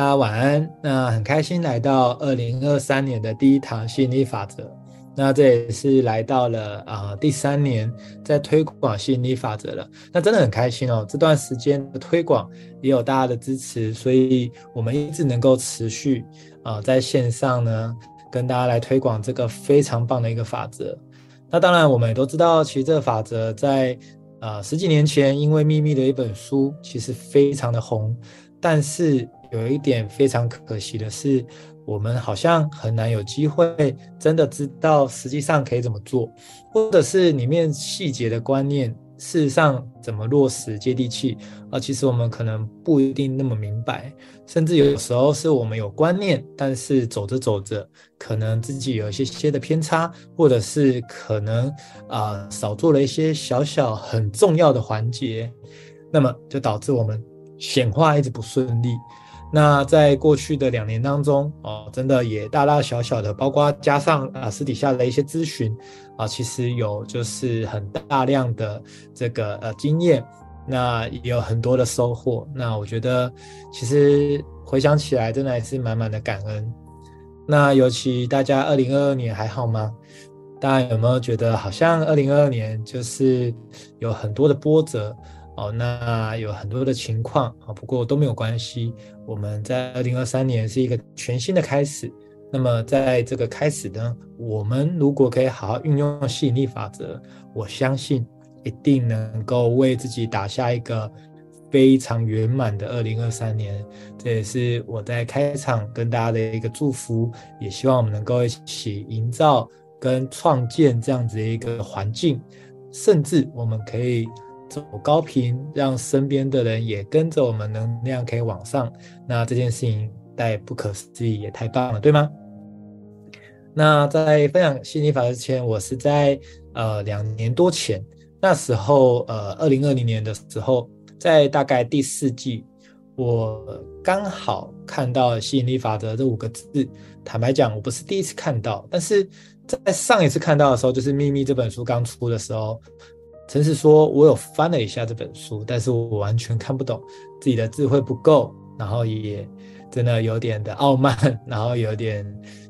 大家晚安。那很开心来到二零二三年的第一堂吸引力法则。那这也是来到了啊、第三年在推广吸引力法则了。那真的很开心哦。这段时间的推广也有大家的支持，所以我们一直能够持续啊、在线上呢跟大家来推广这个非常棒的一个法则。那当然我们也都知道，其实这个法则在啊、十几年前因为秘密的一本书其实非常的红，但是。有一点非常可惜的是，我们好像很难有机会真的知道实际上可以怎么做，或者是里面细节的观念，事实上怎么落实接地气啊？其实我们可能不一定那么明白，甚至有时候是我们有观念，但是走着走着，可能自己有一些些的偏差，或者是可能啊、少做了一些小小很重要的环节，那么就导致我们显化一直不顺利。那在过去的两年当中，哦，真的也大大小小的，包括加上啊私底下的一些咨询啊，其实有就是很大量的这个呃经验，那也有很多的收获。那我觉得其实回想起来，真的还是满满的感恩。那尤其大家二零二二年还好吗？大家有没有觉得好像二零二二年就是有很多的波折？哦，那有很多的情况啊，不过都没有关系。我们在二零二三年是一个全新的开始。那么在这个开始呢，我们如果可以好好运用吸引力法则，我相信一定能够为自己打下一个非常圆满的二零二三年。这也是我在开场跟大家的一个祝福，也希望我们能够一起营造跟创建这样子的一个环境，甚至我们可以。走高频，让身边的人也跟着我们能量可以往上，那这件事情太不可思议，也太棒了，对吗？那在分享吸引力法则之前，我是在呃两年多前，那时候呃二零二零年的时候，在大概第四季，我刚好看到吸引力法则这五个字。坦白讲，我不是第一次看到，但是在上一次看到的时候，就是《秘密》这本书刚出的时候。诚实说，我有翻了一下这本书，但是我完全看不懂，自己的智慧不够，然后也真的有点的傲慢，然后有点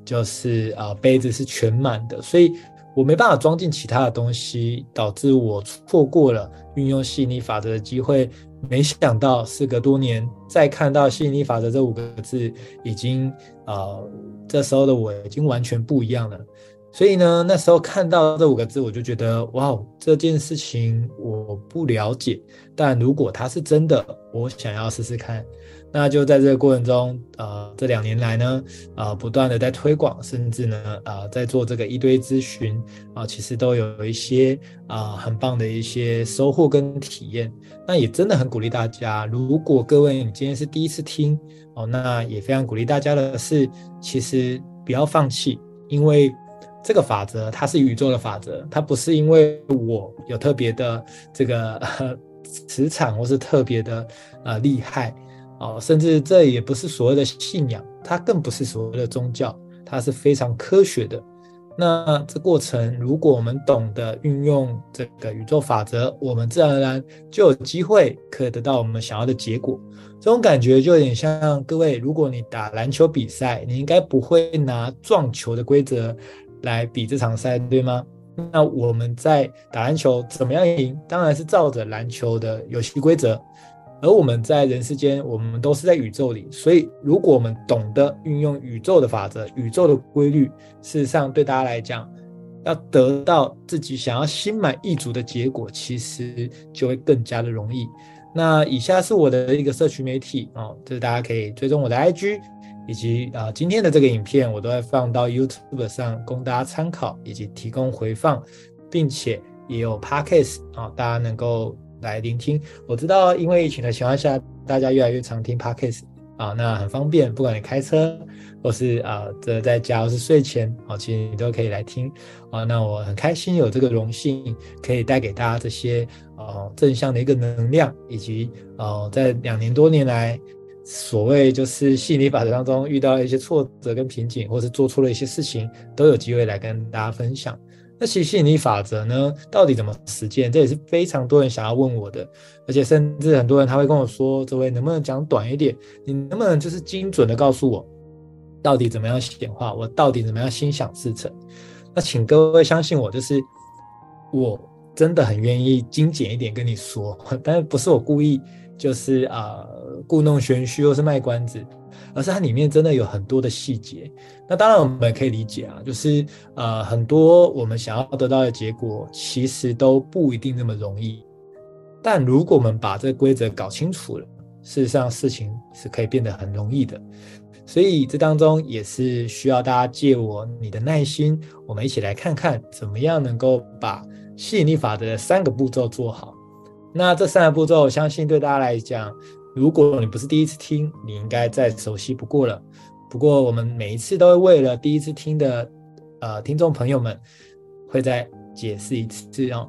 就是啊、杯子是全满的，所以我没办法装进其他的东西，导致我错过了运用吸引力法则的机会。没想到事隔多年，再看到吸引力法则这五个字，已经啊、这时候的我已经完全不一样了。所以呢，那时候看到这五个字，我就觉得哇，这件事情我不了解。但如果它是真的，我想要试试看。那就在这个过程中，呃，这两年来呢，呃，不断的在推广，甚至呢，呃，在做这个一堆咨询，啊、其实都有一些啊、很棒的一些收获跟体验。那也真的很鼓励大家，如果各位你今天是第一次听哦，那也非常鼓励大家的是，其实不要放弃，因为。这个法则它是宇宙的法则，它不是因为我有特别的这个磁场或是特别的呃厉害哦，甚至这也不是所谓的信仰，它更不是所谓的宗教，它是非常科学的。那这过程，如果我们懂得运用这个宇宙法则，我们自然而然就有机会可以得到我们想要的结果。这种感觉就有点像各位，如果你打篮球比赛，你应该不会拿撞球的规则。来比这场赛，对吗？那我们在打篮球怎么样赢？当然是照着篮球的游戏规则。而我们在人世间，我们都是在宇宙里，所以如果我们懂得运用宇宙的法则、宇宙的规律，事实上对大家来讲，要得到自己想要心满意足的结果，其实就会更加的容易。那以下是我的一个社群媒体哦，就是大家可以追踪我的 IG。以及啊、今天的这个影片我都会放到 YouTube 上供大家参考，以及提供回放，并且也有 Podcast 啊、大家能够来聆听。我知道，因为疫情的情况下，大家越来越常听 Podcast 啊，那很方便，不管你开车或是啊这在家或是睡前啊、其实你都可以来听啊。那我很开心有这个荣幸，可以带给大家这些哦正向的一个能量，以及哦在两年多年来。所谓就是吸引力法则当中遇到一些挫折跟瓶颈，或是做出了一些事情，都有机会来跟大家分享。那其实吸引力法则呢，到底怎么实践？这也是非常多人想要问我的，而且甚至很多人他会跟我说：“这位能不能讲短一点？你能不能就是精准的告诉我，到底怎么样显化？我到底怎么样心想事成？”那请各位相信我，就是我真的很愿意精简一点跟你说，但是不是我故意，就是啊、故弄玄虚或是卖关子。而是它里面真的有很多的细节，那当然我们也可以理解啊，就是呃很多我们想要得到的结果，其实都不一定那么容易。但如果我们把这规则搞清楚了，事实上事情是可以变得很容易的。所以这当中也是需要大家借我你的耐心，我们一起来看看怎么样能够把吸引力法则的三个步骤做好。那这三个步骤，我相信对大家来讲。如果你不是第一次听，你应该再熟悉不过了。不过我们每一次都会为了第一次听的呃听众朋友们，会再解释一次哦。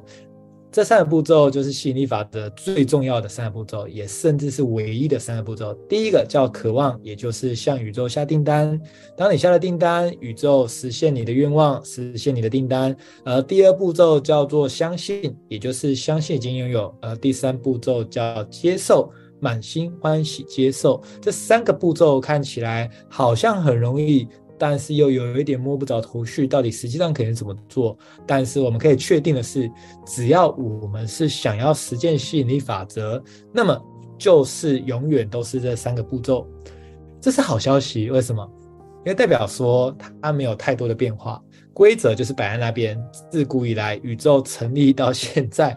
这三个步骤就是吸引力法则最重要的三个步骤，也甚至是唯一的三个步骤。第一个叫渴望，也就是向宇宙下订单。当你下了订单，宇宙实现你的愿望，实现你的订单。而第二步骤叫做相信，也就是相信已经拥有。而第三步骤叫接受。满心欢喜接受这三个步骤，看起来好像很容易，但是又有一点摸不着头绪，到底实际上可以怎么做？但是我们可以确定的是，只要我们是想要实践吸引力法则，那么就是永远都是这三个步骤。这是好消息，为什么？因为代表说它没有太多的变化，规则就是摆在那边，自古以来宇宙成立到现在。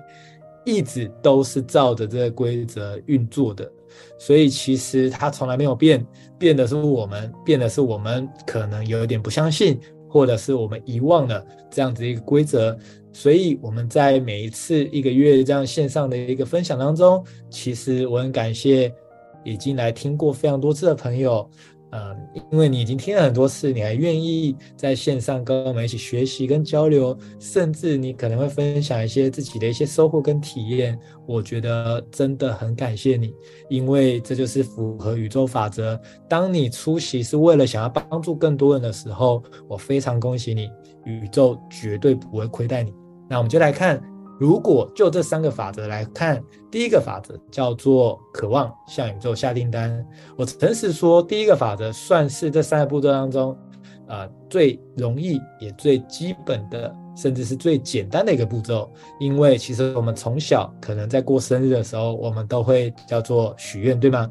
一直都是照着这个规则运作的，所以其实它从来没有变，变的是我们，变的是我们可能有一点不相信，或者是我们遗忘了这样子一个规则。所以我们在每一次一个月这样线上的一个分享当中，其实我很感谢已经来听过非常多次的朋友。嗯，因为你已经听了很多次，你还愿意在线上跟我们一起学习跟交流，甚至你可能会分享一些自己的一些收获跟体验。我觉得真的很感谢你，因为这就是符合宇宙法则。当你出席是为了想要帮助更多人的时候，我非常恭喜你，宇宙绝对不会亏待你。那我们就来看。如果就这三个法则来看，第一个法则叫做渴望向宇宙下订单。我诚实说，第一个法则算是这三个步骤当中，呃，最容易也最基本的，甚至是最简单的一个步骤。因为其实我们从小可能在过生日的时候，我们都会叫做许愿，对吗？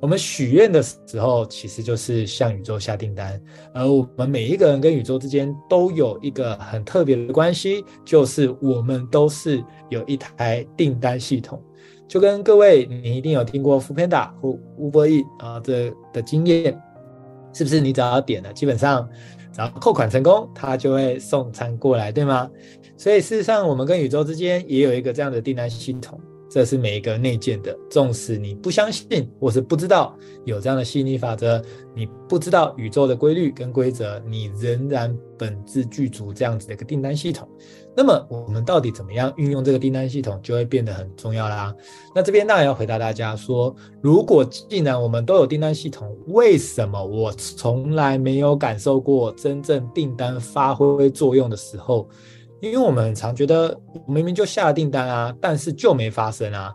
我们许愿的时候，其实就是向宇宙下订单，而我们每一个人跟宇宙之间都有一个很特别的关系，就是我们都是有一台订单系统。就跟各位，你一定有听过 Foodpanda 或 Uber Eats 啊这的经验，是不是？你只要点了，基本上只要扣款成功，他就会送餐过来，对吗？所以事实上，我们跟宇宙之间也有一个这样的订单系统。这是每一个内建的，纵使你不相信或是不知道有这样的吸引力法则，你不知道宇宙的规律跟规则，你仍然本自具足这样子的一个订单系统。那么我们到底怎么样运用这个订单系统，就会变得很重要啦。那这边当然要回答大家说，如果既然我们都有订单系统，为什么我从来没有感受过真正订单发挥作用的时候？因为我们很常觉得，我明明就下了订单啊，但是就没发生啊。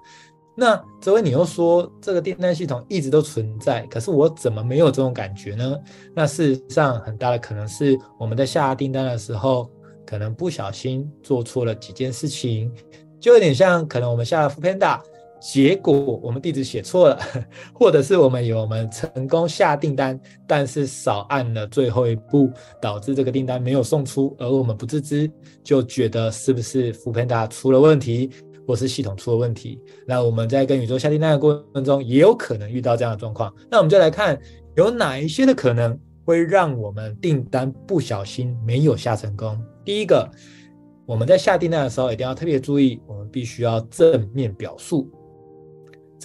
那这位你又说这个订单系统一直都存在，可是我怎么没有这种感觉呢？那事实上很大的可能是我们在下订单的时候，可能不小心做错了几件事情，就有点像可能我们下了 f o o p a n d a。结果我们地址写错了，或者是我们有我们成功下订单，但是少按了最后一步，导致这个订单没有送出，而我们不自知，就觉得是不是 Foodpanda 出了问题，或是系统出了问题？那我们在跟宇宙下订单的过程中，也有可能遇到这样的状况。那我们就来看有哪一些的可能会让我们订单不小心没有下成功。第一个，我们在下订单的时候一定要特别注意，我们必须要正面表述。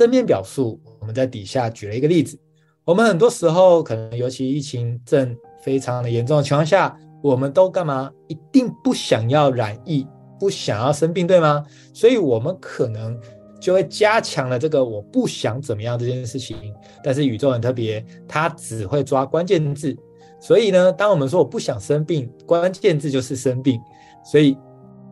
正面表述，我们在底下举了一个例子。我们很多时候可能，尤其疫情正非常的严重的情况下，我们都干嘛？一定不想要染疫，不想要生病，对吗？所以，我们可能就会加强了这个我不想怎么样这件事情。但是宇宙很特别，它只会抓关键字。所以呢，当我们说我不想生病，关键字就是生病。所以，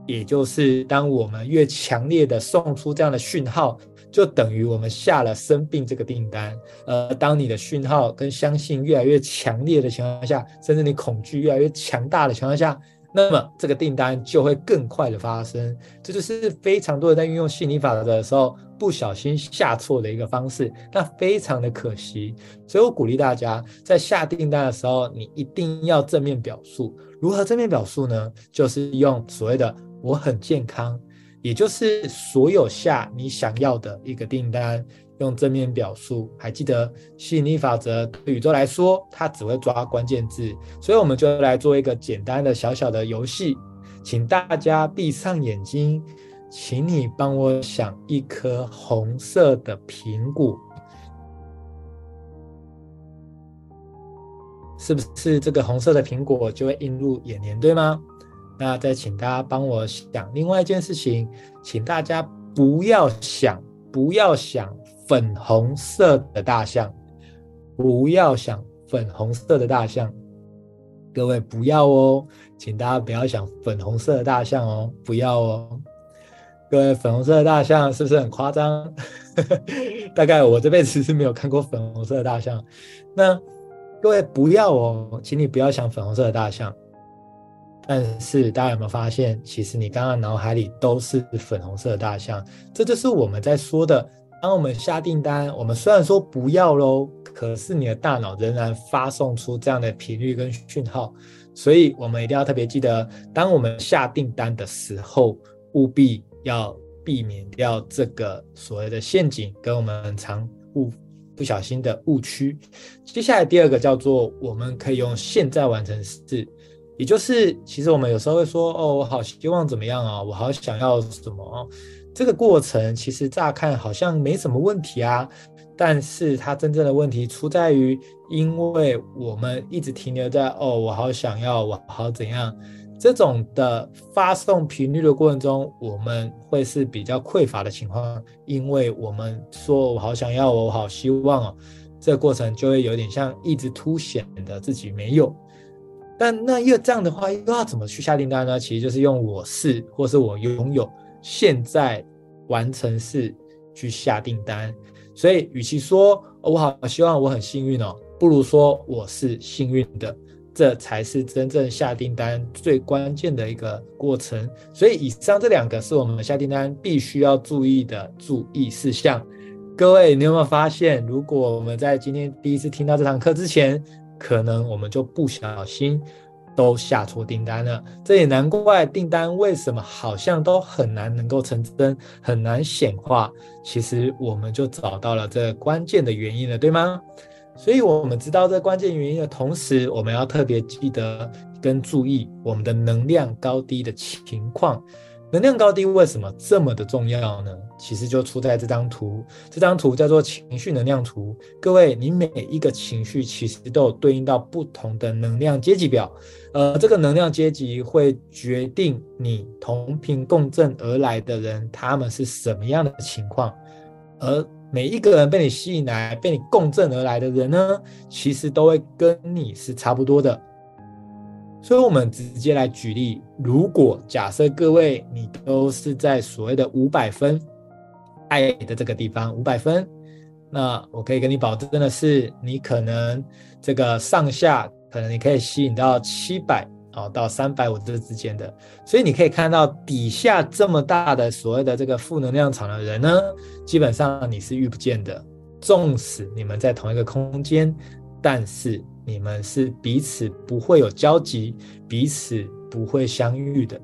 也就是当我们越强烈的送出这样的讯号，就等于我们下了生病这个订单。呃，当你的讯号跟相信越来越强烈的情况下，甚至你恐惧越来越强大的情况下，那么这个订单就会更快的发生。这就是非常多人在运用吸引力法则的时候。不小心下错的一个方式，那非常的可惜。所以我鼓励大家在下订单的时候，你一定要正面表述。如何正面表述呢？就是用所谓的“我很健康”，也就是所有下你想要的一个订单，用正面表述。还记得吸引力法则对宇宙来说，它只会抓关键字。所以我们就来做一个简单的小小的游戏，请大家闭上眼睛。请你帮我想一颗红色的苹果，是不是这个红色的苹果就会映入眼帘，对吗？那再请大家帮我想另外一件事情，请大家不要想，不要想粉红色的大象，不要想粉红色的大象，各位不要哦，请大家不要想粉红色的大象哦，不要哦。各位，粉红色的大象是不是很夸张？大概我这辈子是没有看过粉红色的大象。那各位不要哦，请你不要想粉红色的大象。但是大家有没有发现，其实你刚刚脑海里都是粉红色的大象？这就是我们在说的。当我们下订单，我们虽然说不要喽，可是你的大脑仍然发送出这样的频率跟讯号。所以我们一定要特别记得，当我们下订单的时候，务必。要避免掉这个所谓的陷阱，跟我们常误不小心的误区。接下来第二个叫做，我们可以用现在完成式，也就是其实我们有时候会说，哦，我好希望怎么样啊，我好想要什么。这个过程其实乍看好像没什么问题啊，但是它真正的问题出在于，因为我们一直停留在，哦，我好想要，我好怎样。这种的发送频率的过程中，我们会是比较匮乏的情况，因为我们说我好想要，我好希望哦，这个过程就会有点像一直凸显的自己没有。但那又这样的话，又要怎么去下订单呢？其实就是用我是或是我拥有现在完成式去下订单。所以，与其说我好希望我很幸运哦，不如说我是幸运的。这才是真正下订单最关键的一个过程，所以以上这两个是我们下订单必须要注意的注意事项。各位，你有没有发现，如果我们在今天第一次听到这堂课之前，可能我们就不小心都下错订单了？这也难怪订单为什么好像都很难能够成真，很难显化。其实我们就找到了这关键的原因了，对吗？所以，我们知道这关键原因的同时，我们要特别记得跟注意我们的能量高低的情况。能量高低为什么这么的重要呢？其实就出在这张图，这张图叫做情绪能量图。各位，你每一个情绪其实都有对应到不同的能量阶级表，呃，这个能量阶级会决定你同频共振而来的人，他们是什么样的情况，而。每一个人被你吸引来、被你共振而来的人呢，其实都会跟你是差不多的。所以，我们直接来举例：如果假设各位你都是在所谓的五百分爱的这个地方，五百分，那我可以跟你保证的是，你可能这个上下可能你可以吸引到七百。哦，到三百五这之间的，所以你可以看到底下这么大的所谓的这个负能量场的人呢，基本上你是遇不见的。纵使你们在同一个空间，但是你们是彼此不会有交集，彼此不会相遇的。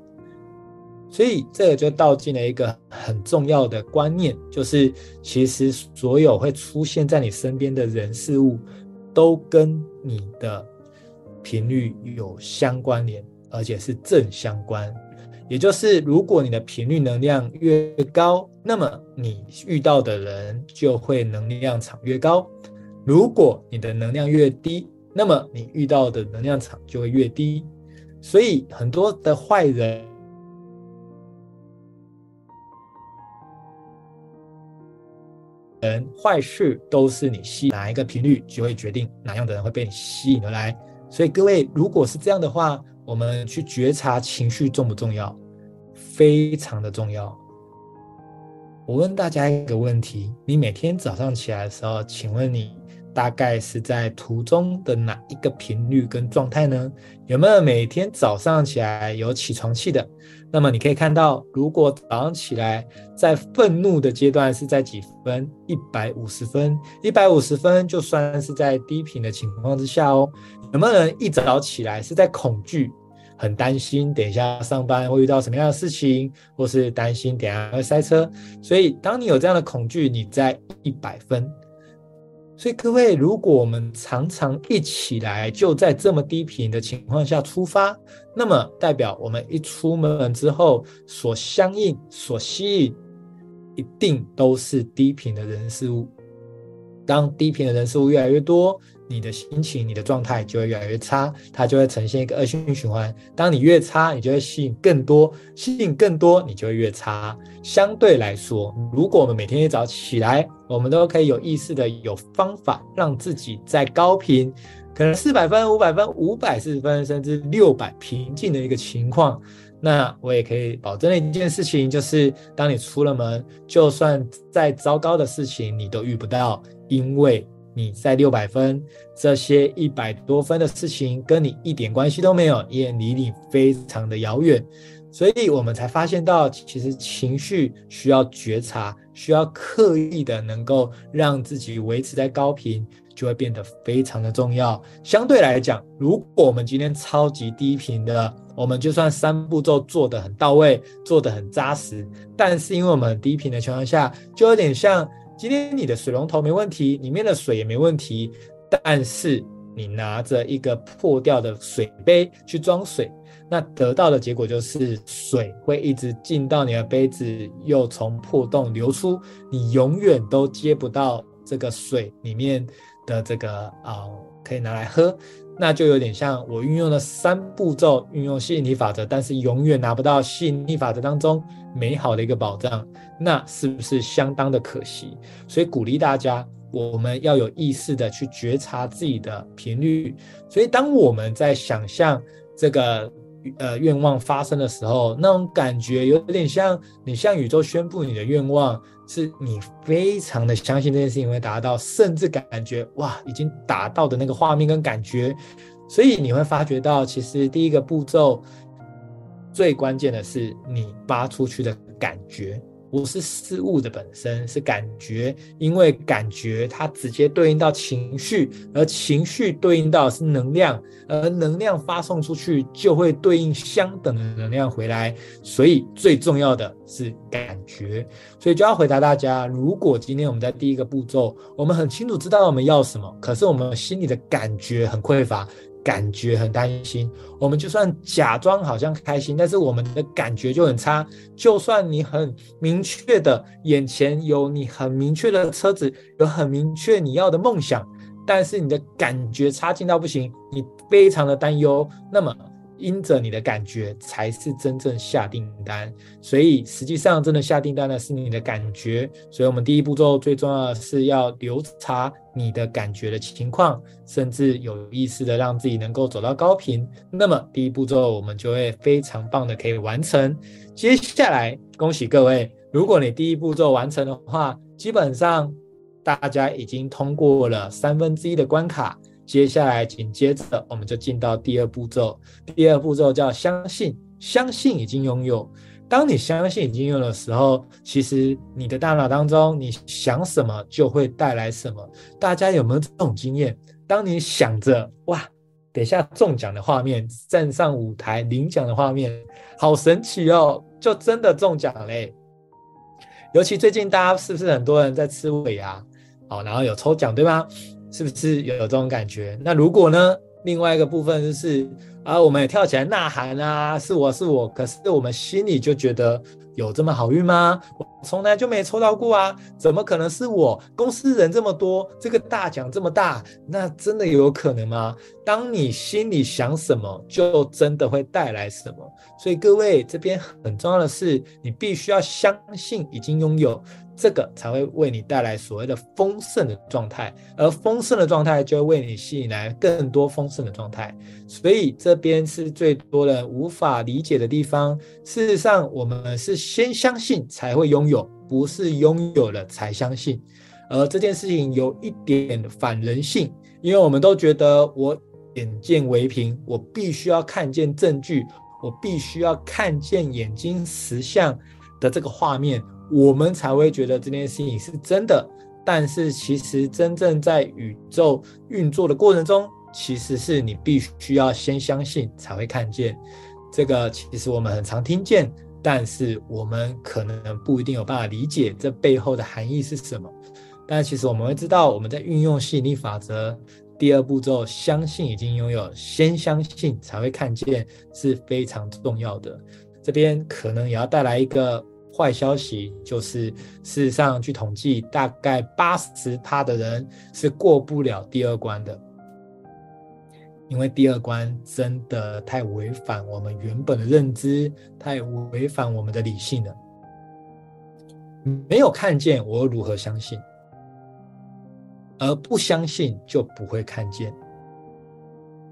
所以这个就道尽了一个很重要的观念，就是其实所有会出现在你身边的人事物，都跟你的。频率有相关联，而且是正相关。也就是，如果你的频率能量越高，那么你遇到的人就会能量场越高；如果你的能量越低，那么你遇到的能量场就会越低。所以，很多的坏人、人坏事都是你吸哪一个频率，就会决定哪样的人会被你吸引而来。所以各位，如果是这样的话，我们去觉察情绪重不重要？非常的重要。我问大家一个问题：你每天早上起来的时候，请问你大概是在途中的哪一个频率跟状态呢？有没有每天早上起来有起床气的？那么你可以看到，如果早上起来在愤怒的阶段是在几分？一百五十分，一百五十分就算是在低频的情况之下哦。有没有人一早起来是在恐惧？很担心等一下上班会遇到什么样的事情，或是担心等一下会塞车，所以当你有这样的恐惧，你在一百分。所以各位，如果我们常常一起来就在这么低频的情况下出发，那么代表我们一出门之后所相应、所吸引，一定都是低频的人事物。当低频的人事物越来越多，你的心情、你的状态就会越来越差，它就会呈现一个恶性循环。当你越差，你就会吸引更多，吸引更多，你就会越差。相对来说，如果我们每天一早起来，我们都可以有意识的、有方法让自己在高频，可能四百分、五百分、五百四十分，甚至六百平静的一个情况，那我也可以保证的一件事情，就是当你出了门，就算再糟糕的事情，你都遇不到，因为。你在六百分，这些一百多分的事情跟你一点关系都没有，也离你非常的遥远，所以我们才发现到，其实情绪需要觉察，需要刻意的能够让自己维持在高频，就会变得非常的重要。相对来讲，如果我们今天超级低频的，我们就算三步骤做得很到位，做得很扎实，但是因为我们低频的情况下，就有点像。今天你的水龙头没问题，里面的水也没问题，但是你拿着一个破掉的水杯去装水，那得到的结果就是水会一直进到你的杯子，又从破洞流出，你永远都接不到这个水里面的这个啊、可以拿来喝。那就有点像我运用了三步骤，运用吸引力法则，但是永远拿不到吸引力法则当中美好的一个保障，那是不是相当的可惜？所以鼓励大家，我们要有意识的去觉察自己的频率。所以当我们在想象这个呃愿望发生的时候，那种感觉有点像你向宇宙宣布你的愿望。是你非常的相信这件事情会达到，甚至感觉哇，已经达到的那个画面跟感觉，所以你会发觉到，其实第一个步骤最关键的是你发出去的感觉。不是事物的本身，是感觉，因为感觉它直接对应到情绪，而情绪对应到是能量，而能量发送出去就会对应相等的能量回来，所以最重要的是感觉。所以就要回答大家，如果今天我们在第一个步骤，我们很清楚知道我们要什么，可是我们心里的感觉很匮乏。感觉很担心，我们就算假装好像开心，但是我们的感觉就很差。就算你很明确的眼前有你很明确的车子，有很明确你要的梦想，但是你的感觉差劲到不行，你非常的担忧，那么。因着你的感觉才是真正下订单，所以实际上真的下订单的是你的感觉。所以，我们第一步骤最重要的是要留查你的感觉的情况，甚至有意识的让自己能够走到高频。那么，第一步骤我们就会非常棒的可以完成。接下来，恭喜各位，如果你第一步骤完成的话，基本上大家已经通过了三分之一的关卡。接下来紧接着，我们就进到第二步骤。第二步骤叫相信，相信已经拥有。当你相信已经有的时候，其实你的大脑当中，你想什么就会带来什么。大家有没有这种经验？当你想着哇，等下中奖的画面，站上舞台领奖的画面，好神奇哦，就真的中奖嘞！尤其最近大家是不是很多人在吃尾牙？好，然后有抽奖，对吗？是不是有这种感觉？那如果呢？另外一个部分就是啊，我们也跳起来呐喊啊，是我是我，可是我们心里就觉得有这么好运吗？我从来就没抽到过啊，怎么可能是我？公司人这么多，这个大奖这么大，那真的有可能吗？当你心里想什么，就真的会带来什么。所以各位这边很重要的是，你必须要相信已经拥有。这个才会为你带来所谓的丰盛的状态，而丰盛的状态就会为你吸引来更多丰盛的状态。所以这边是最多人无法理解的地方。事实上，我们是先相信才会拥有，不是拥有了才相信。而这件事情有一点反人性，因为我们都觉得我眼见为凭，我必须要看见证据，我必须要看见眼睛实相的这个画面。我们才会觉得这件事情是真的，但是其实真正在宇宙运作的过程中，其实是你必须要先相信才会看见。这个其实我们很常听见，但是我们可能不一定有办法理解这背后的含义是什么。但其实我们会知道，我们在运用吸引力法则第二步骤，相信已经拥有，先相信才会看见是非常重要的。这边可能也要带来一个。坏消息就是，事实上，据统计，大概八十趴的人是过不了第二关的，因为第二关真的太违反我们原本的认知，太违反我们的理性了。没有看见，我如何相信？而不相信就不会看见，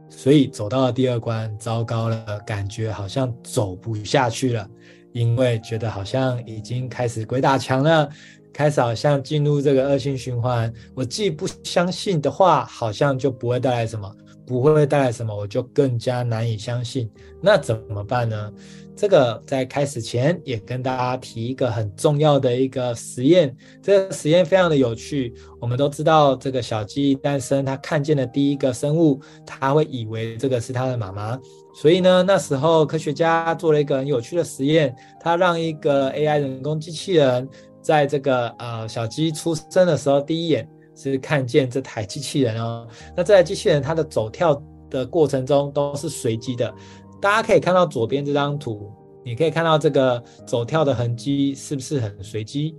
所以走到了第二关，糟糕了，感觉好像走不下去了。因为觉得好像已经开始鬼打墙了，开始好像进入这个恶性循环。我既不相信的话，好像就不会带来什么，不会带来什么，我就更加难以相信。那怎么办呢？这个在开始前也跟大家提一个很重要的一个实验，这个实验非常的有趣。我们都知道，这个小鸡诞生，它看见的第一个生物，它会以为这个是它的妈妈。所以呢，那时候科学家做了一个很有趣的实验，他让一个 AI 人工机器人在这个呃小鸡出生的时候，第一眼是看见这台机器人哦。那这台机器人它的走跳的过程中都是随机的，大家可以看到左边这张图，你可以看到这个走跳的痕迹是不是很随机？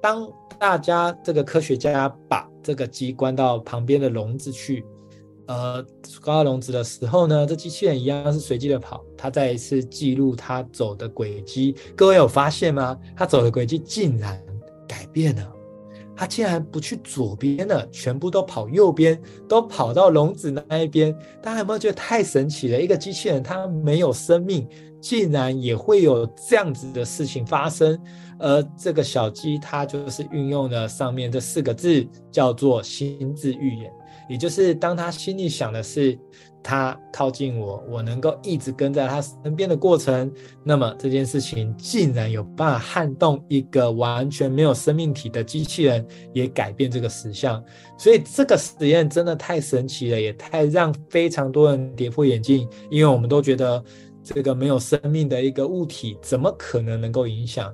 当大家这个科学家把这个鸡关到旁边的笼子去。呃，挂笼子的时候呢，这机器人一样是随机的跑，它再一次记录它走的轨迹。各位有发现吗？它走的轨迹竟然改变了，他竟然不去左边了，全部都跑右边，都跑到笼子那一边。大家有没有觉得太神奇了？一个机器人它没有生命，竟然也会有这样子的事情发生。而这个小鸡它就是运用了上面这四个字，叫做心智预言。也就是当他心里想的是他靠近我，我能够一直跟在他身边的过程，那么这件事情竟然有办法撼动一个完全没有生命体的机器人，也改变这个实相。所以这个实验真的太神奇了，也太让非常多人跌破眼镜，因为我们都觉得这个没有生命的一个物体，怎么可能能够影响？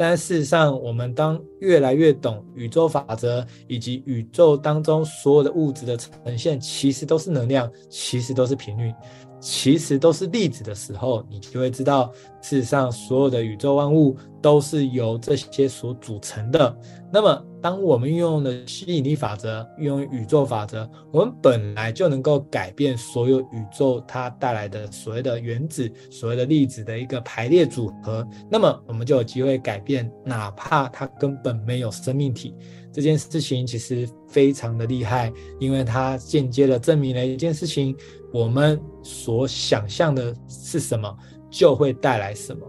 但事实上，我们当越来越懂宇宙法则，以及宇宙当中所有的物质的呈现，其实都是能量，其实都是频率。其实都是粒子的时候，你就会知道，事实上所有的宇宙万物都是由这些所组成的。那么，当我们运用的吸引力法则，运用宇宙法则，我们本来就能够改变所有宇宙它带来的所谓的原子、所谓的粒子的一个排列组合。那么，我们就有机会改变，哪怕它根本没有生命体。这件事情其实非常的厉害，因为它间接的证明了一件事情。我们所想象的是什么，就会带来什么。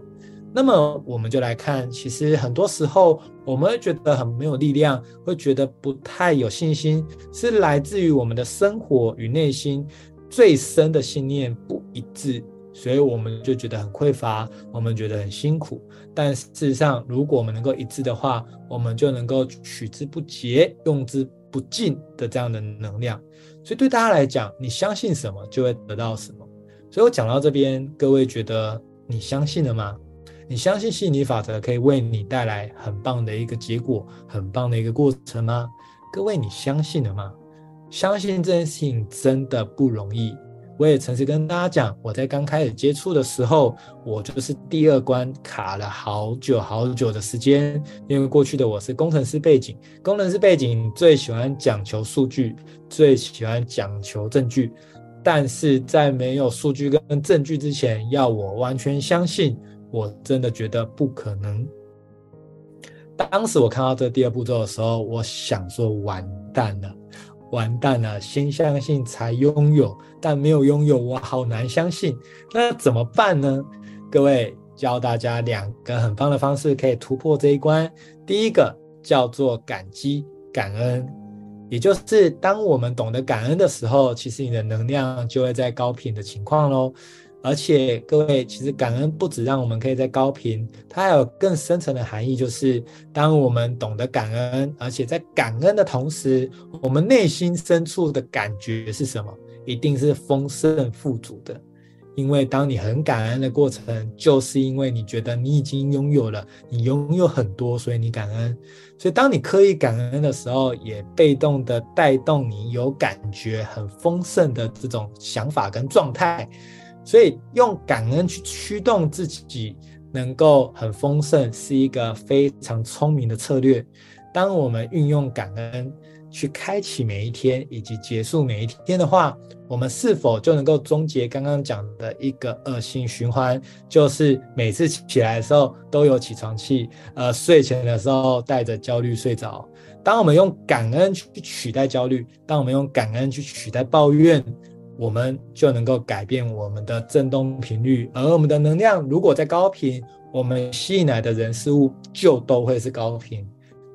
那么，我们就来看，其实很多时候我们会觉得很没有力量，会觉得不太有信心，是来自于我们的生活与内心最深的信念不一致，所以我们就觉得很匮乏，我们觉得很辛苦。但事实上，如果我们能够一致的话，我们就能够取之不竭，用之不尽的这样的能量。所以对大家来讲，你相信什么就会得到什么。所以我讲到这边，各位觉得你相信了吗？你相信吸引力法则可以为你带来很棒的一个结果，很棒的一个过程吗？各位，你相信了吗？相信这件事情真的不容易。我也诚实跟大家讲，我在刚开始接触的时候，我就是第二关卡了好久好久的时间，因为过去的我是工程师背景，工程师背景最喜欢讲求数据，最喜欢讲求证据，但是在没有数据跟证据之前，要我完全相信，我真的觉得不可能。当时我看到这第二步骤的时候，我想说完蛋了，完蛋了，先相信才拥有，但没有拥有，我好难相信。那怎么办呢？各位教大家两个很棒的方式可以突破这一关。第一个叫做感激感恩，也就是当我们懂得感恩的时候，其实你的能量就会在高频的情况喽。而且各位，其实感恩不止让我们可以在高频，它还有更深层的含义，就是当我们懂得感恩，而且在感恩的同时，我们内心深处的感觉是什么？一定是丰盛富足的。因为当你很感恩的过程，就是因为你觉得你已经拥有了，你拥有很多，所以你感恩。所以当你刻意感恩的时候，也被动的带动你有感觉很丰盛的这种想法跟状态。所以用感恩去驱动自己能够很丰盛，是一个非常聪明的策略。当我们运用感恩去开启每一天以及结束每一天的话，我们是否就能够终结刚刚讲的一个恶性循环？就是每次起来的时候都有起床气，呃，睡前的时候带着焦虑睡着。当我们用感恩去取代焦虑，当我们用感恩去取代抱怨。我们就能够改变我们的振动频率，而我们的能量如果在高频，我们吸引来的人事物就都会是高频。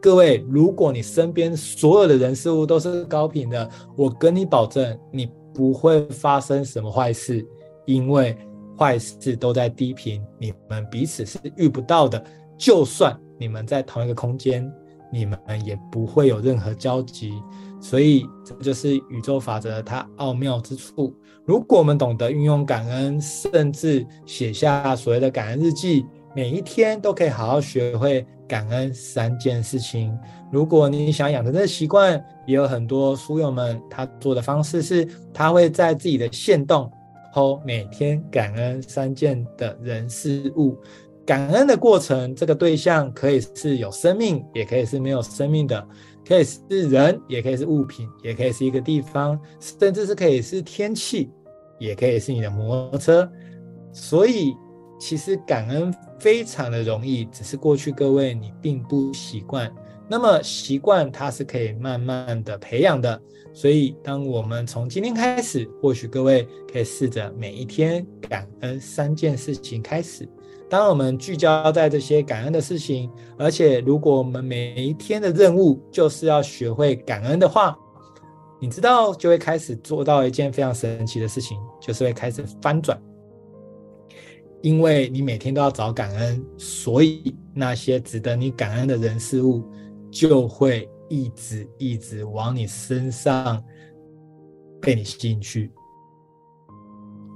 各位，如果你身边所有的人事物都是高频的，我跟你保证，你不会发生什么坏事，因为坏事都在低频，你们彼此是遇不到的。就算你们在同一个空间，你们也不会有任何交集。所以，这就是宇宙法则它奥妙之处。如果我们懂得运用感恩，甚至写下所谓的感恩日记，每一天都可以好好学会感恩三件事情。如果你想养成这个习惯，也有很多书友们他做的方式是，他会在自己的限动后每天感恩三件的人事物。感恩的过程，这个对象可以是有生命，也可以是没有生命的。可以是人，也可以是物品，也可以是一个地方，甚至是可以是天气，也可以是你的摩托车。所以，其实感恩非常的容易，只是过去各位你并不习惯。那么习惯它是可以慢慢的培养的。所以，当我们从今天开始，或许各位可以试着每一天感恩三件事情开始。当我们聚焦在这些感恩的事情，而且如果我们每一天的任务就是要学会感恩的话，你知道就会开始做到一件非常神奇的事情，就是会开始翻转。因为你每天都要找感恩，所以那些值得你感恩的人事物就会一直一直往你身上被你吸引去。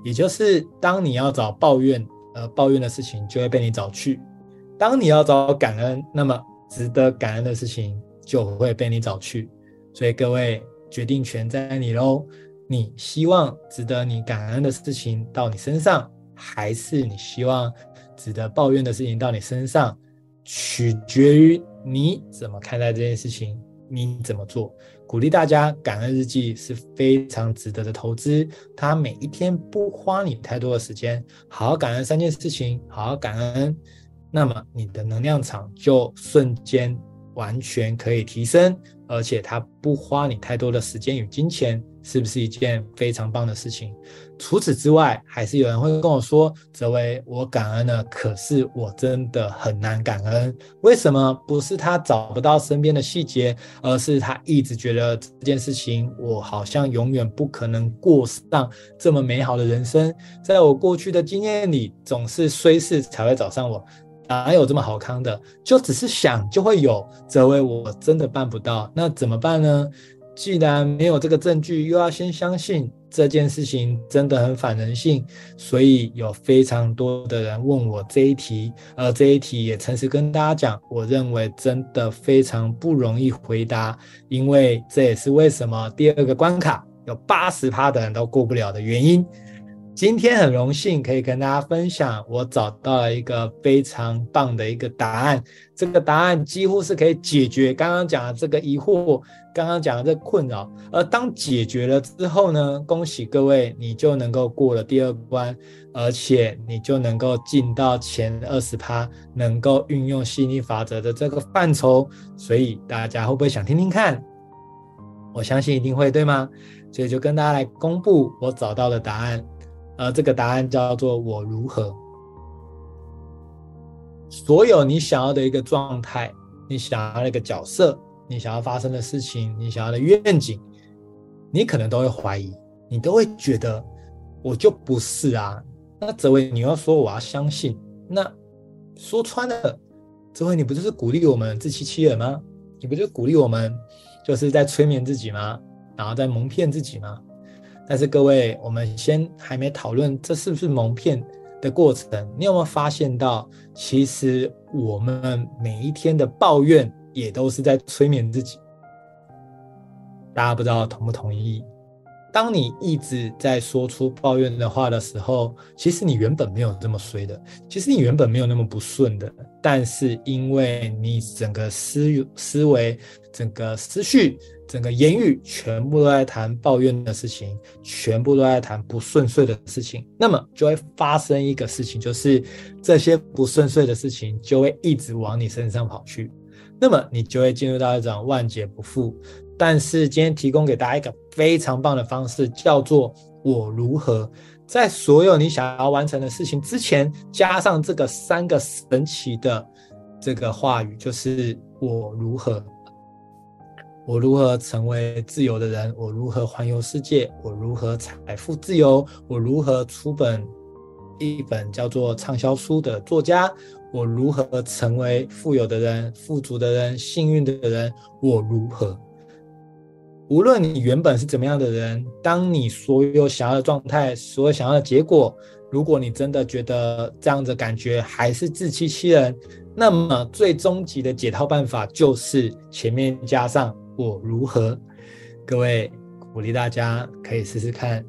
也就是当你要找抱怨。呃，抱怨的事情就会被你找去。当你要找感恩，那么值得感恩的事情就会被你找去。所以各位，决定权在你喽。你希望值得你感恩的事情到你身上，还是你希望值得抱怨的事情到你身上？取决于你怎么看待这件事情，你怎么做。鼓励大家，感恩日记是非常值得的投资。它每一天不花你太多的时间，好好感恩三件事情，好好感恩，那么你的能量场就瞬间完全可以提升，而且它不花你太多的时间与金钱。是不是一件非常棒的事情？除此之外，还是有人会跟我说：“泽维，我感恩了，可是我真的很难感恩。为什么？不是他找不到身边的细节，而是他一直觉得这件事情我好像永远不可能过上这么美好的人生。在我过去的经验里，总是衰事才会找上我，哪有这么好康的？就只是想就会有。泽维，我真的办不到，那怎么办呢？”既然没有这个证据，又要先相信这件事情真的很反人性，所以有非常多的人问我这一题，而这一题也诚实跟大家讲，我认为真的非常不容易回答，因为这也是为什么第二个关卡有八十趴的人都过不了的原因。今天很荣幸可以跟大家分享，我找到了一个非常棒的一个答案。这个答案几乎是可以解决刚刚讲的这个疑惑，刚刚讲的这个困扰。而当解决了之后呢，恭喜各位，你就能够过了第二关，而且你就能够进到前二十趴，能够运用吸引力法则的这个范畴。所以大家会不会想听听看？我相信一定会，对吗？所以就跟大家来公布我找到的答案。而这个答案叫做“我如何”。所有你想要的一个状态，你想要的一个角色，你想要发生的事情，你想要的愿景，你可能都会怀疑，你都会觉得我就不是啊。那哲维，你要说我要相信，那说穿了，哲维，你不就是鼓励我们自欺欺人吗？你不就鼓励我们就是在催眠自己吗？然后在蒙骗自己吗？但是各位，我们先还没讨论这是不是蒙骗的过程。你有没有发现到，其实我们每一天的抱怨也都是在催眠自己？大家不知道同不同意？当你一直在说出抱怨的话的时候，其实你原本没有这么衰的，其实你原本没有那么不顺的，但是因为你整个思思维、整个思绪。整个言语全部都在谈抱怨的事情，全部都在谈不顺遂的事情，那么就会发生一个事情，就是这些不顺遂的事情就会一直往你身上跑去，那么你就会进入到一种万劫不复。但是今天提供给大家一个非常棒的方式，叫做我如何在所有你想要完成的事情之前，加上这个三个神奇的这个话语，就是我如何。我如何成为自由的人？我如何环游世界？我如何财富自由？我如何出本一本叫做畅销书的作家？我如何成为富有的人、富足的人、幸运的人？我如何？无论你原本是怎么样的人，当你所有想要的状态、所有想要的结果，如果你真的觉得这样子感觉还是自欺欺人，那么最终极的解套办法就是前面加上。我如何？各位鼓励大家可以试试看。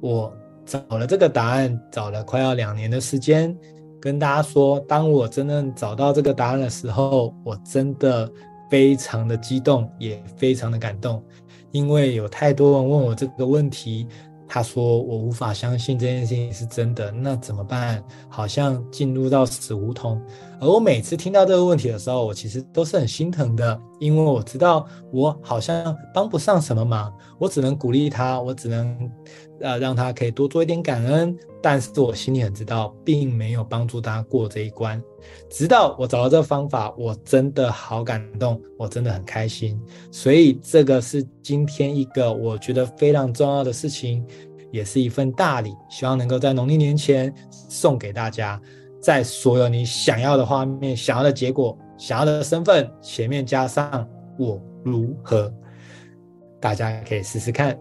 我找了这个答案，找了快要两年的时间，跟大家说，当我真正找到这个答案的时候，我真的非常的激动，也非常的感动，因为有太多人问我这个问题。他说：“我无法相信这件事情是真的，那怎么办？好像进入到死胡同。而我每次听到这个问题的时候，我其实都是很心疼的，因为我知道我好像帮不上什么忙，我只能鼓励他，我只能呃让他可以多做一点感恩。但是我心里很知道，并没有帮助他过这一关。直到我找到这个方法，我真的好感动，我真的很开心。所以这个是今天一个我觉得非常重要的事情。”也是一份大礼，希望能够在农历年前送给大家，在所有你想要的画面、想要的结果、想要的身份前面加上我如何，大家可以试试看。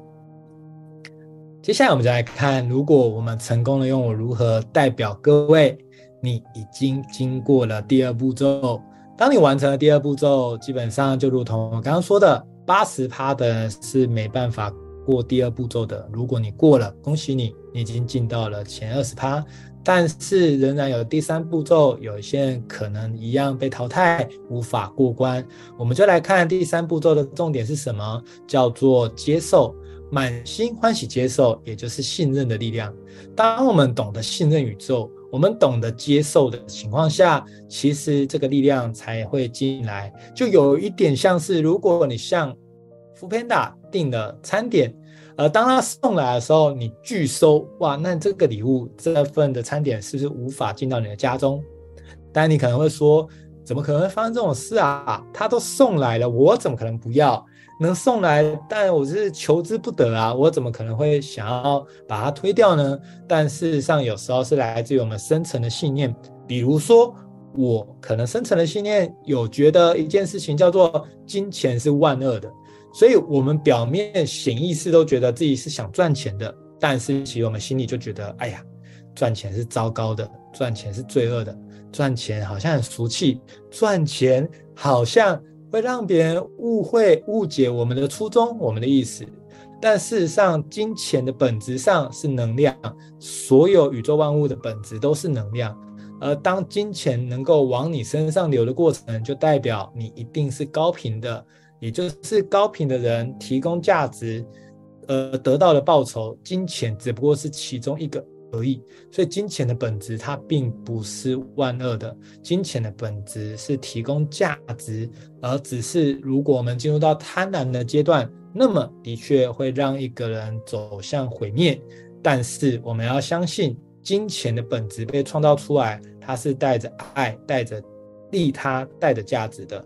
接下来我们就来看，如果我们成功的用我如何代表各位，你已经经过了第二步骤。当你完成了第二步骤，基本上就如同我刚刚说的，八十趴的是没办法。过第二步骤的，如果你过了，恭喜你，你已经进到了前二十趴。但是仍然有第三步骤，有些人可能一样被淘汰，无法过关。我们就来看第三步骤的重点是什么？叫做接受，满心欢喜接受，也就是信任的力量。当我们懂得信任宇宙，我们懂得接受的情况下，其实这个力量才会进来。就有一点像是，如果你像 foodpanda 订了餐点，而当他送来的时候，你拒收，哇，那这个礼物这份的餐点是不是无法进到你的家中？但你可能会说，怎么可能会发生这种事啊？他都送来了，我怎么可能不要？能送来，但我是求之不得啊，我怎么可能会想要把它推掉呢？但事实上，有时候是来自于我们深层的信念，比如说，我可能深层的信念有觉得一件事情叫做金钱是万恶的。所以，我们表面潜意识都觉得自己是想赚钱的，但是其实我们心里就觉得，哎呀，赚钱是糟糕的，赚钱是罪恶的，赚钱好像很俗气，赚钱好像会让别人误会、误解我们的初衷、我们的意思。但事实上，金钱的本质上是能量，所有宇宙万物的本质都是能量。而当金钱能够往你身上流的过程，就代表你一定是高频的，也就是高频的人提供价值，而得到的报酬，金钱只不过是其中一个而已。所以，金钱的本质它并不是万恶的，金钱的本质是提供价值，而只是如果我们进入到贪婪的阶段，那么的确会让一个人走向毁灭。但是，我们要相信。金钱的本质被创造出来，它是带着爱、带着利他、带着价值的。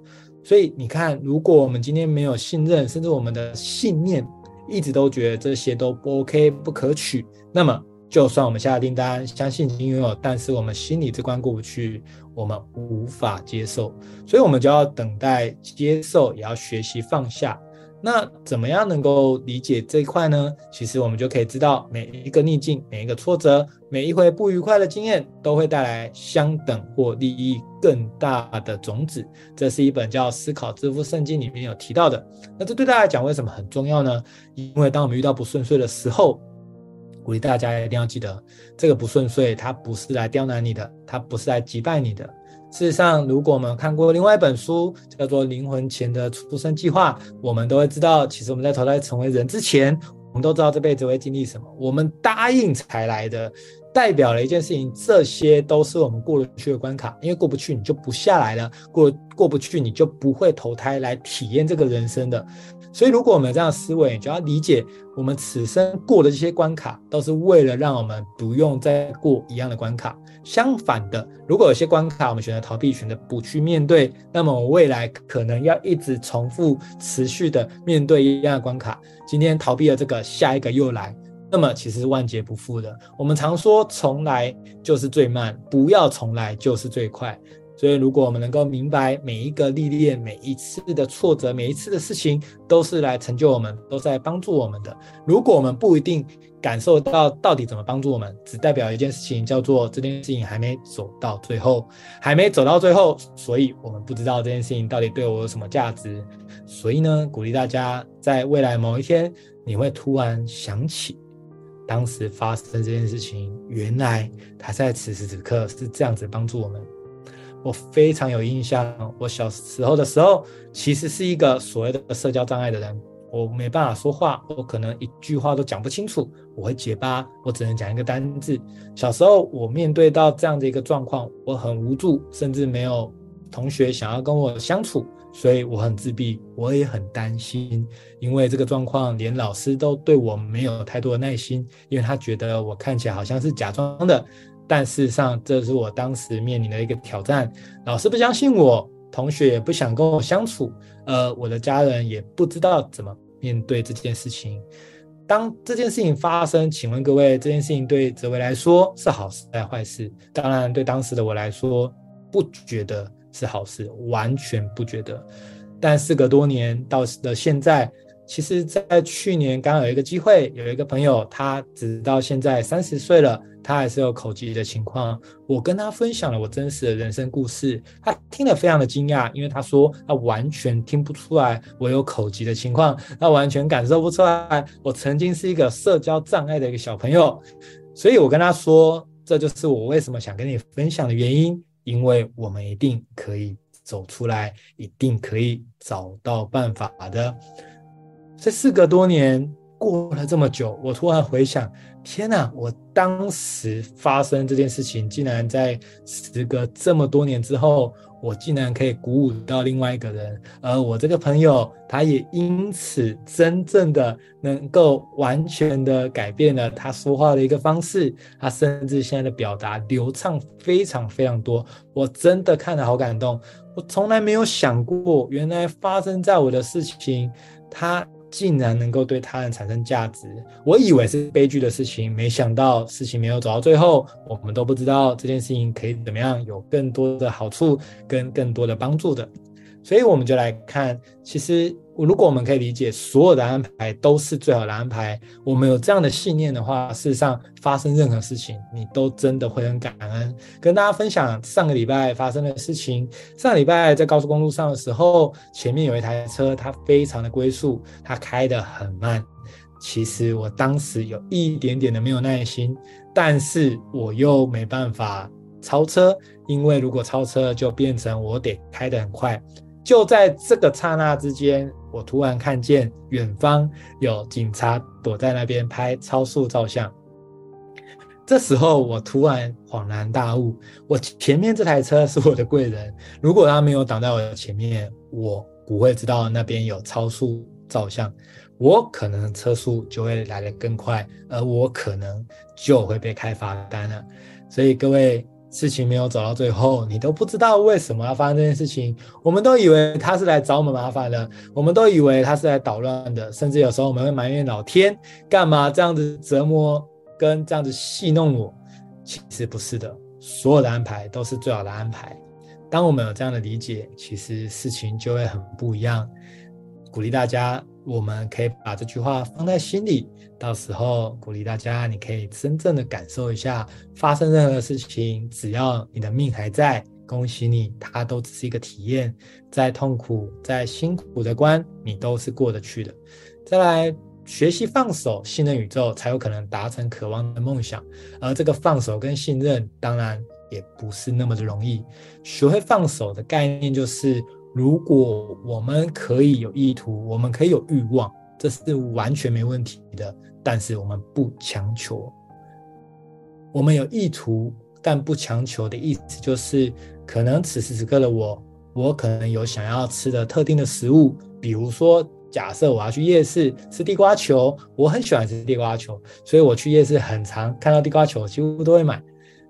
所以你看，如果我们今天没有信任，甚至我们的信念一直都觉得这些都不 OK、不可取，那么就算我们下了订单，相信已经拥有，但是我们心里这关过不去，我们无法接受，所以我们就要等待接受，也要学习放下。那怎么样能够理解这一块呢？其实我们就可以知道，每一个逆境、每一个挫折、每一回不愉快的经验，都会带来相等或利益更大的种子。这是一本叫《思考致富圣经》里面有提到的。那这对大家来讲为什么很重要呢？因为当我们遇到不顺遂的时候，鼓励大家一定要记得，这个不顺遂它不是来刁难你的，它不是来击败你的。事实上，如果我们看过另外一本书，叫做《灵魂前的出生计划》，我们都会知道，其实我们在投胎成为人之前，我们都知道这辈子会经历什么。我们答应才来的，代表了一件事情，这些都是我们过得去的关卡。因为过不去，你就不下来了；过过不去，你就不会投胎来体验这个人生的。所以，如果我们有这样思维，你就要理解，我们此生过的这些关卡，都是为了让我们不用再过一样的关卡。相反的，如果有些关卡我们选择逃避，选择不去面对，那么我未来可能要一直重复、持续的面对一样的关卡。今天逃避了这个，下一个又来，那么其实万劫不复的。我们常说，重来就是最慢，不要重来就是最快。所以，如果我们能够明白每一个历练、每一次的挫折、每一次的事情，都是来成就我们，都在帮助我们的。如果我们不一定感受到到底怎么帮助我们，只代表一件事情，叫做这件事情还没走到最后，还没走到最后，所以我们不知道这件事情到底对我有什么价值。所以呢，鼓励大家在未来某一天，你会突然想起当时发生这件事情，原来他在此时此刻是这样子帮助我们。我非常有印象，我小时候的时候，其实是一个所谓的社交障碍的人，我没办法说话，我可能一句话都讲不清楚，我会结巴，我只能讲一个单字。小时候我面对到这样的一个状况，我很无助，甚至没有同学想要跟我相处，所以我很自闭，我也很担心，因为这个状况连老师都对我没有太多的耐心，因为他觉得我看起来好像是假装的。但事实上，这是我当时面临的一个挑战。老师不相信我，同学也不想跟我相处，呃，我的家人也不知道怎么面对这件事情。当这件事情发生，请问各位，这件事情对泽维来说是好事还是坏事？当然，对当时的我来说，不觉得是好事，完全不觉得。但事隔多年，到的现在。其实，在去年刚有一个机会，有一个朋友，他直到现在三十岁了，他还是有口疾的情况。我跟他分享了我真实的人生故事，他听了非常的惊讶，因为他说他完全听不出来我有口疾的情况，他完全感受不出来我曾经是一个社交障碍的一个小朋友。所以我跟他说，这就是我为什么想跟你分享的原因，因为我们一定可以走出来，一定可以找到办法的。这事隔多年，过了这么久，我突然回想，天哪！我当时发生这件事情，竟然在时隔这么多年之后，我竟然可以鼓舞到另外一个人，而我这个朋友，他也因此真正的能够完全的改变了他说话的一个方式，他甚至现在的表达流畅非常非常多，我真的看了好感动。我从来没有想过，原来发生在我的事情，他。竟然能够对他人产生价值，我以为是悲剧的事情，没想到事情没有走到最后，我们都不知道这件事情可以怎么样有更多的好处跟更多的帮助的，所以我们就来看，其实。如果我们可以理解所有的安排都是最好的安排，我们有这样的信念的话，事实上发生任何事情，你都真的会很感恩。跟大家分享上个礼拜发生的事情。上个礼拜在高速公路上的时候，前面有一台车，它非常的龟速，它开得很慢。其实我当时有一点点的没有耐心，但是我又没办法超车，因为如果超车就变成我得开得很快。就在这个刹那之间，我突然看见远方有警察躲在那边拍超速照相。这时候我突然恍然大悟，我前面这台车是我的贵人，如果他没有挡在我的前面，我不会知道那边有超速照相，我可能车速就会来得更快，而我可能就会被开罚单了。所以各位，事情没有走到最后，你都不知道为什么要发生这件事情，我们都以为他是来找我们麻烦的，我们都以为他是来捣乱的，甚至有时候我们会埋怨老天干嘛这样子折磨。跟这样子戏弄我，其实不是的，所有的安排都是最好的安排。当我们有这样的理解，其实事情就会很不一样。鼓励大家，我们可以把这句话放在心里，到时候鼓励大家，你可以真正的感受一下，发生任何事情，只要你的命还在，恭喜你，它都只是一个体验。再痛苦、再辛苦的关，你都是过得去的。再来。学习放手，信任宇宙，才有可能达成渴望的梦想。而这个放手跟信任，当然也不是那么的容易。学会放手的概念就是，如果我们可以有意图，我们可以有欲望，这是完全没问题的。但是我们不强求。我们有意图，但不强求的意思就是，可能此时此刻的我，我可能有想要吃的特定的食物，比如说。假设我要去夜市吃地瓜球，我很喜欢吃地瓜球，所以我去夜市很常看到地瓜球，几乎都会买。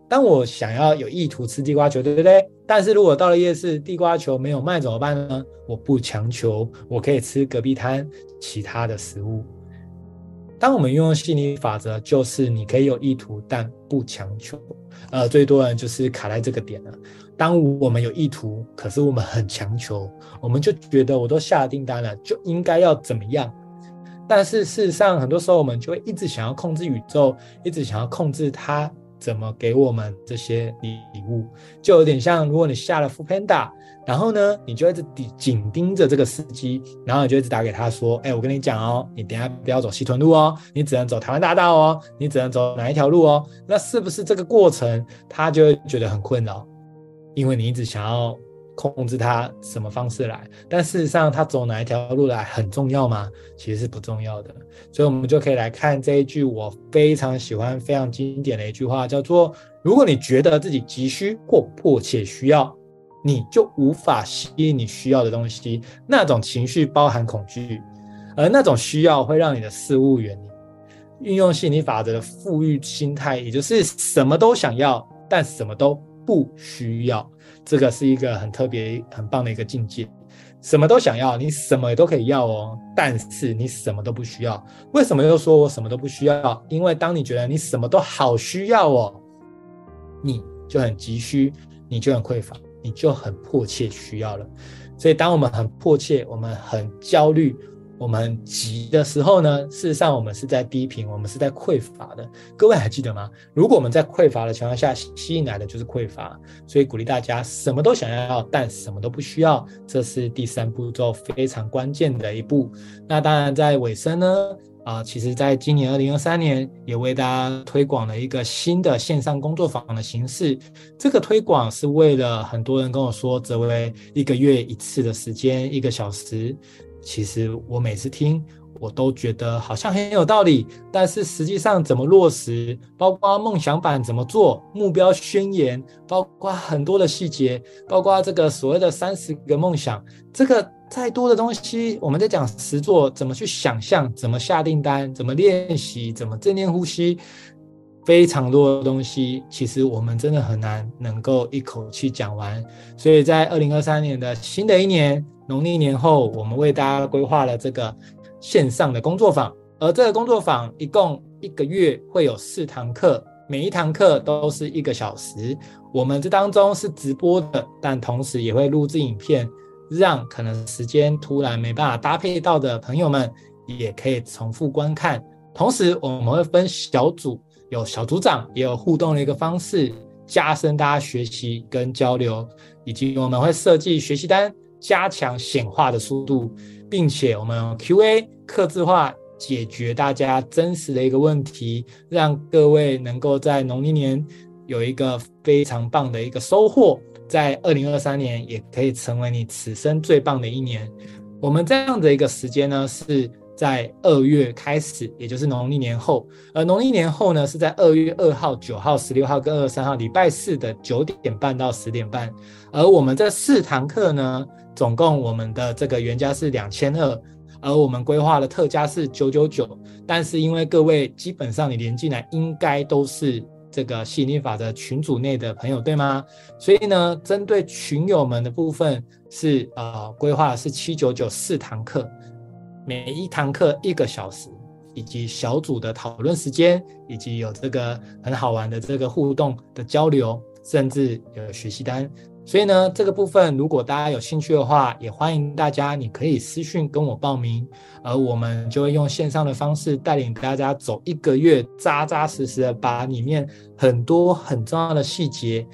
当我想要有意图吃地瓜球，对不对？但是如果到了夜市，地瓜球没有卖怎么办呢？我不强求，我可以吃隔壁摊其他的食物。当我们运用吸引力法则，就是你可以有意图，但不强求。呃，最多人就是卡在这个点了。当我们有意图，可是我们很强求，我们就觉得我都下了订单了，就应该要怎么样。但是事实上，很多时候我们就会一直想要控制宇宙，一直想要控制它怎么给我们这些礼物，就有点像如果你下了 f o o Panda，。然后呢，你就一直紧盯着这个司机，然后你就一直打给他说：“哎，我跟你讲哦，你等下不要走西屯路哦，你只能走台湾大道哦，你只能走哪一条路哦？”那是不是这个过程他就会觉得很困扰？因为你一直想要控制他什么方式来，但事实上他走哪一条路来很重要吗？其实是不重要的。所以我们就可以来看这一句我非常喜欢、非常经典的一句话，叫做：“如果你觉得自己急需或迫切需要。”你就无法吸引你需要的东西，那种情绪包含恐惧，而那种需要会让你的事物远离。运用吸引力法则的富裕心态，也就是什么都想要，但什么都不需要。这个是一个很特别、很棒的一个境界。什么都想要，你什么都可以要哦，但是你什么都不需要。为什么又说我什么都不需要？因为当你觉得你什么都好需要哦，你就很急需，你就很匮乏。你就很迫切需要了，所以当我们很迫切、我们很焦虑、我们急的时候呢，事实上我们是在低频，我们是在匮乏的。各位还记得吗？如果我们在匮乏的情况下，吸引来的就是匮乏。所以鼓励大家什么都想要，但什么都不需要，这是第三步骤非常关键的一步。那当然在尾声呢。啊，其实，在今年二零二三年，也为大家推广了一个新的线上工作坊的形式。这个推广是为了很多人跟我说，则为一个月一次的时间，一个小时。其实我每次听，我都觉得好像很有道理，但是实际上怎么落实，包括梦想版怎么做，目标宣言，包括很多的细节，包括这个所谓的三十个梦想，这个。再多的东西，我们在讲实作，怎么去想象，怎么下订单，怎么练习，怎么正念呼吸，非常多的东西，其实我们真的很难能够一口气讲完。所以在二零二三年的新的一年，农历年后，我们为大家规划了这个线上的工作坊，而这个工作坊一共一个月会有四堂课，每一堂课都是一个小时。我们这当中是直播的，但同时也会录制影片。让可能时间突然没办法搭配到的朋友们，也可以重复观看。同时，我们会分小组，有小组长，也有互动的一个方式，加深大家学习跟交流。以及我们会设计学习单，加强显化的速度，并且我们用 QA、客制化解决大家真实的一个问题，让各位能够在农历年有一个非常棒的一个收获，在二零二三年也可以成为你此生最棒的一年。我们这样的一个时间呢，是在二月开始，也就是农历年后。而农历年后呢，是在二月二号、九号、十六号跟二十三号，礼拜四的九点半到十点半。而我们这四堂课呢，总共我们的这个原价是两千二，而我们规划的特价是九九九。但是因为各位基本上你连进来应该都是这个吸引力法则群组内的朋友，对吗？所以呢，针对群友们的部分是呃规划是七九九四堂课，每一堂课一个小时，以及小组的讨论时间，以及有这个很好玩的这个互动的交流，甚至有学习单。所以呢，这个部分如果大家有兴趣的话，也欢迎大家，你可以私讯跟我报名，而我们就会用线上的方式带领大家走一个月，扎扎实实的把里面很多很重要的细节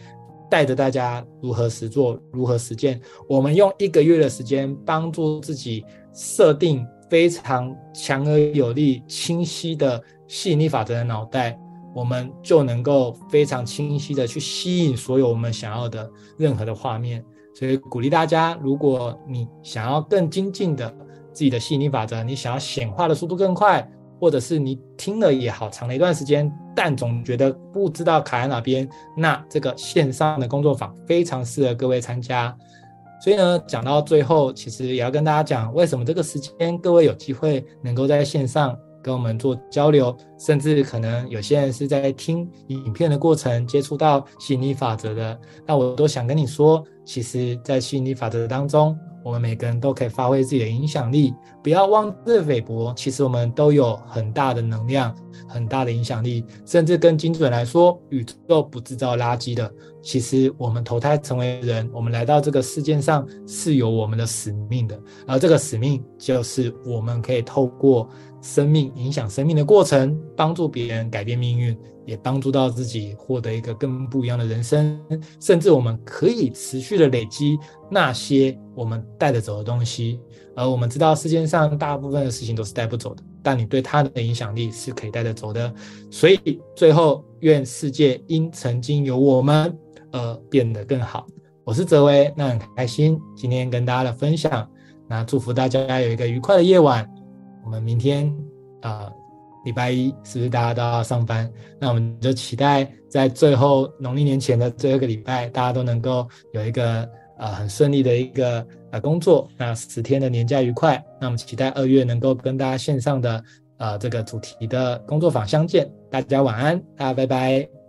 带着大家如何实做，如何实践。我们用一个月的时间帮助自己设定非常强而有力、清晰的吸引力法则的脑袋。我们就能够非常清晰的去吸引所有我们想要的任何的画面，所以鼓励大家，如果你想要更精进的自己的吸引力法则，你想要显化的速度更快，或者是你听了也好长的一段时间，但总觉得不知道卡在哪边，那这个线上的工作坊非常适合各位参加。所以呢，讲到最后，其实也要跟大家讲，为什么这个时间各位有机会能够在线上。跟我们做交流，甚至可能有些人是在听影片的过程接触到吸引力法则的，那我都想跟你说，其实，在吸引力法则当中，我们每个人都可以发挥自己的影响力，不要妄自菲薄。其实我们都有很大的能量，很大的影响力，甚至更精准来说，宇宙不制造垃圾的。其实我们投胎成为人，我们来到这个世界上是有我们的使命的，而这个使命就是我们可以透过生命影响生命的过程，帮助别人改变命运。也帮助到自己获得一个更不一样的人生，甚至我们可以持续的累积那些我们带得走的东西。而我们知道世界上大部分的事情都是带不走的，但你对它的影响力是可以带得走的。所以最后，愿世界因曾经有我们而变得更好。我是泽维，那很开心今天跟大家的分享，那祝福大家有一个愉快的夜晚。我们明天啊。礼拜一是不是大家都要上班？那我们就期待在最后农历年前的最后一个礼拜，大家都能够有一个呃很顺利的一个呃工作。那十天的年假愉快。那我们期待二月能够跟大家线上的呃这个主题的工作坊相见。大家晚安，大家拜拜。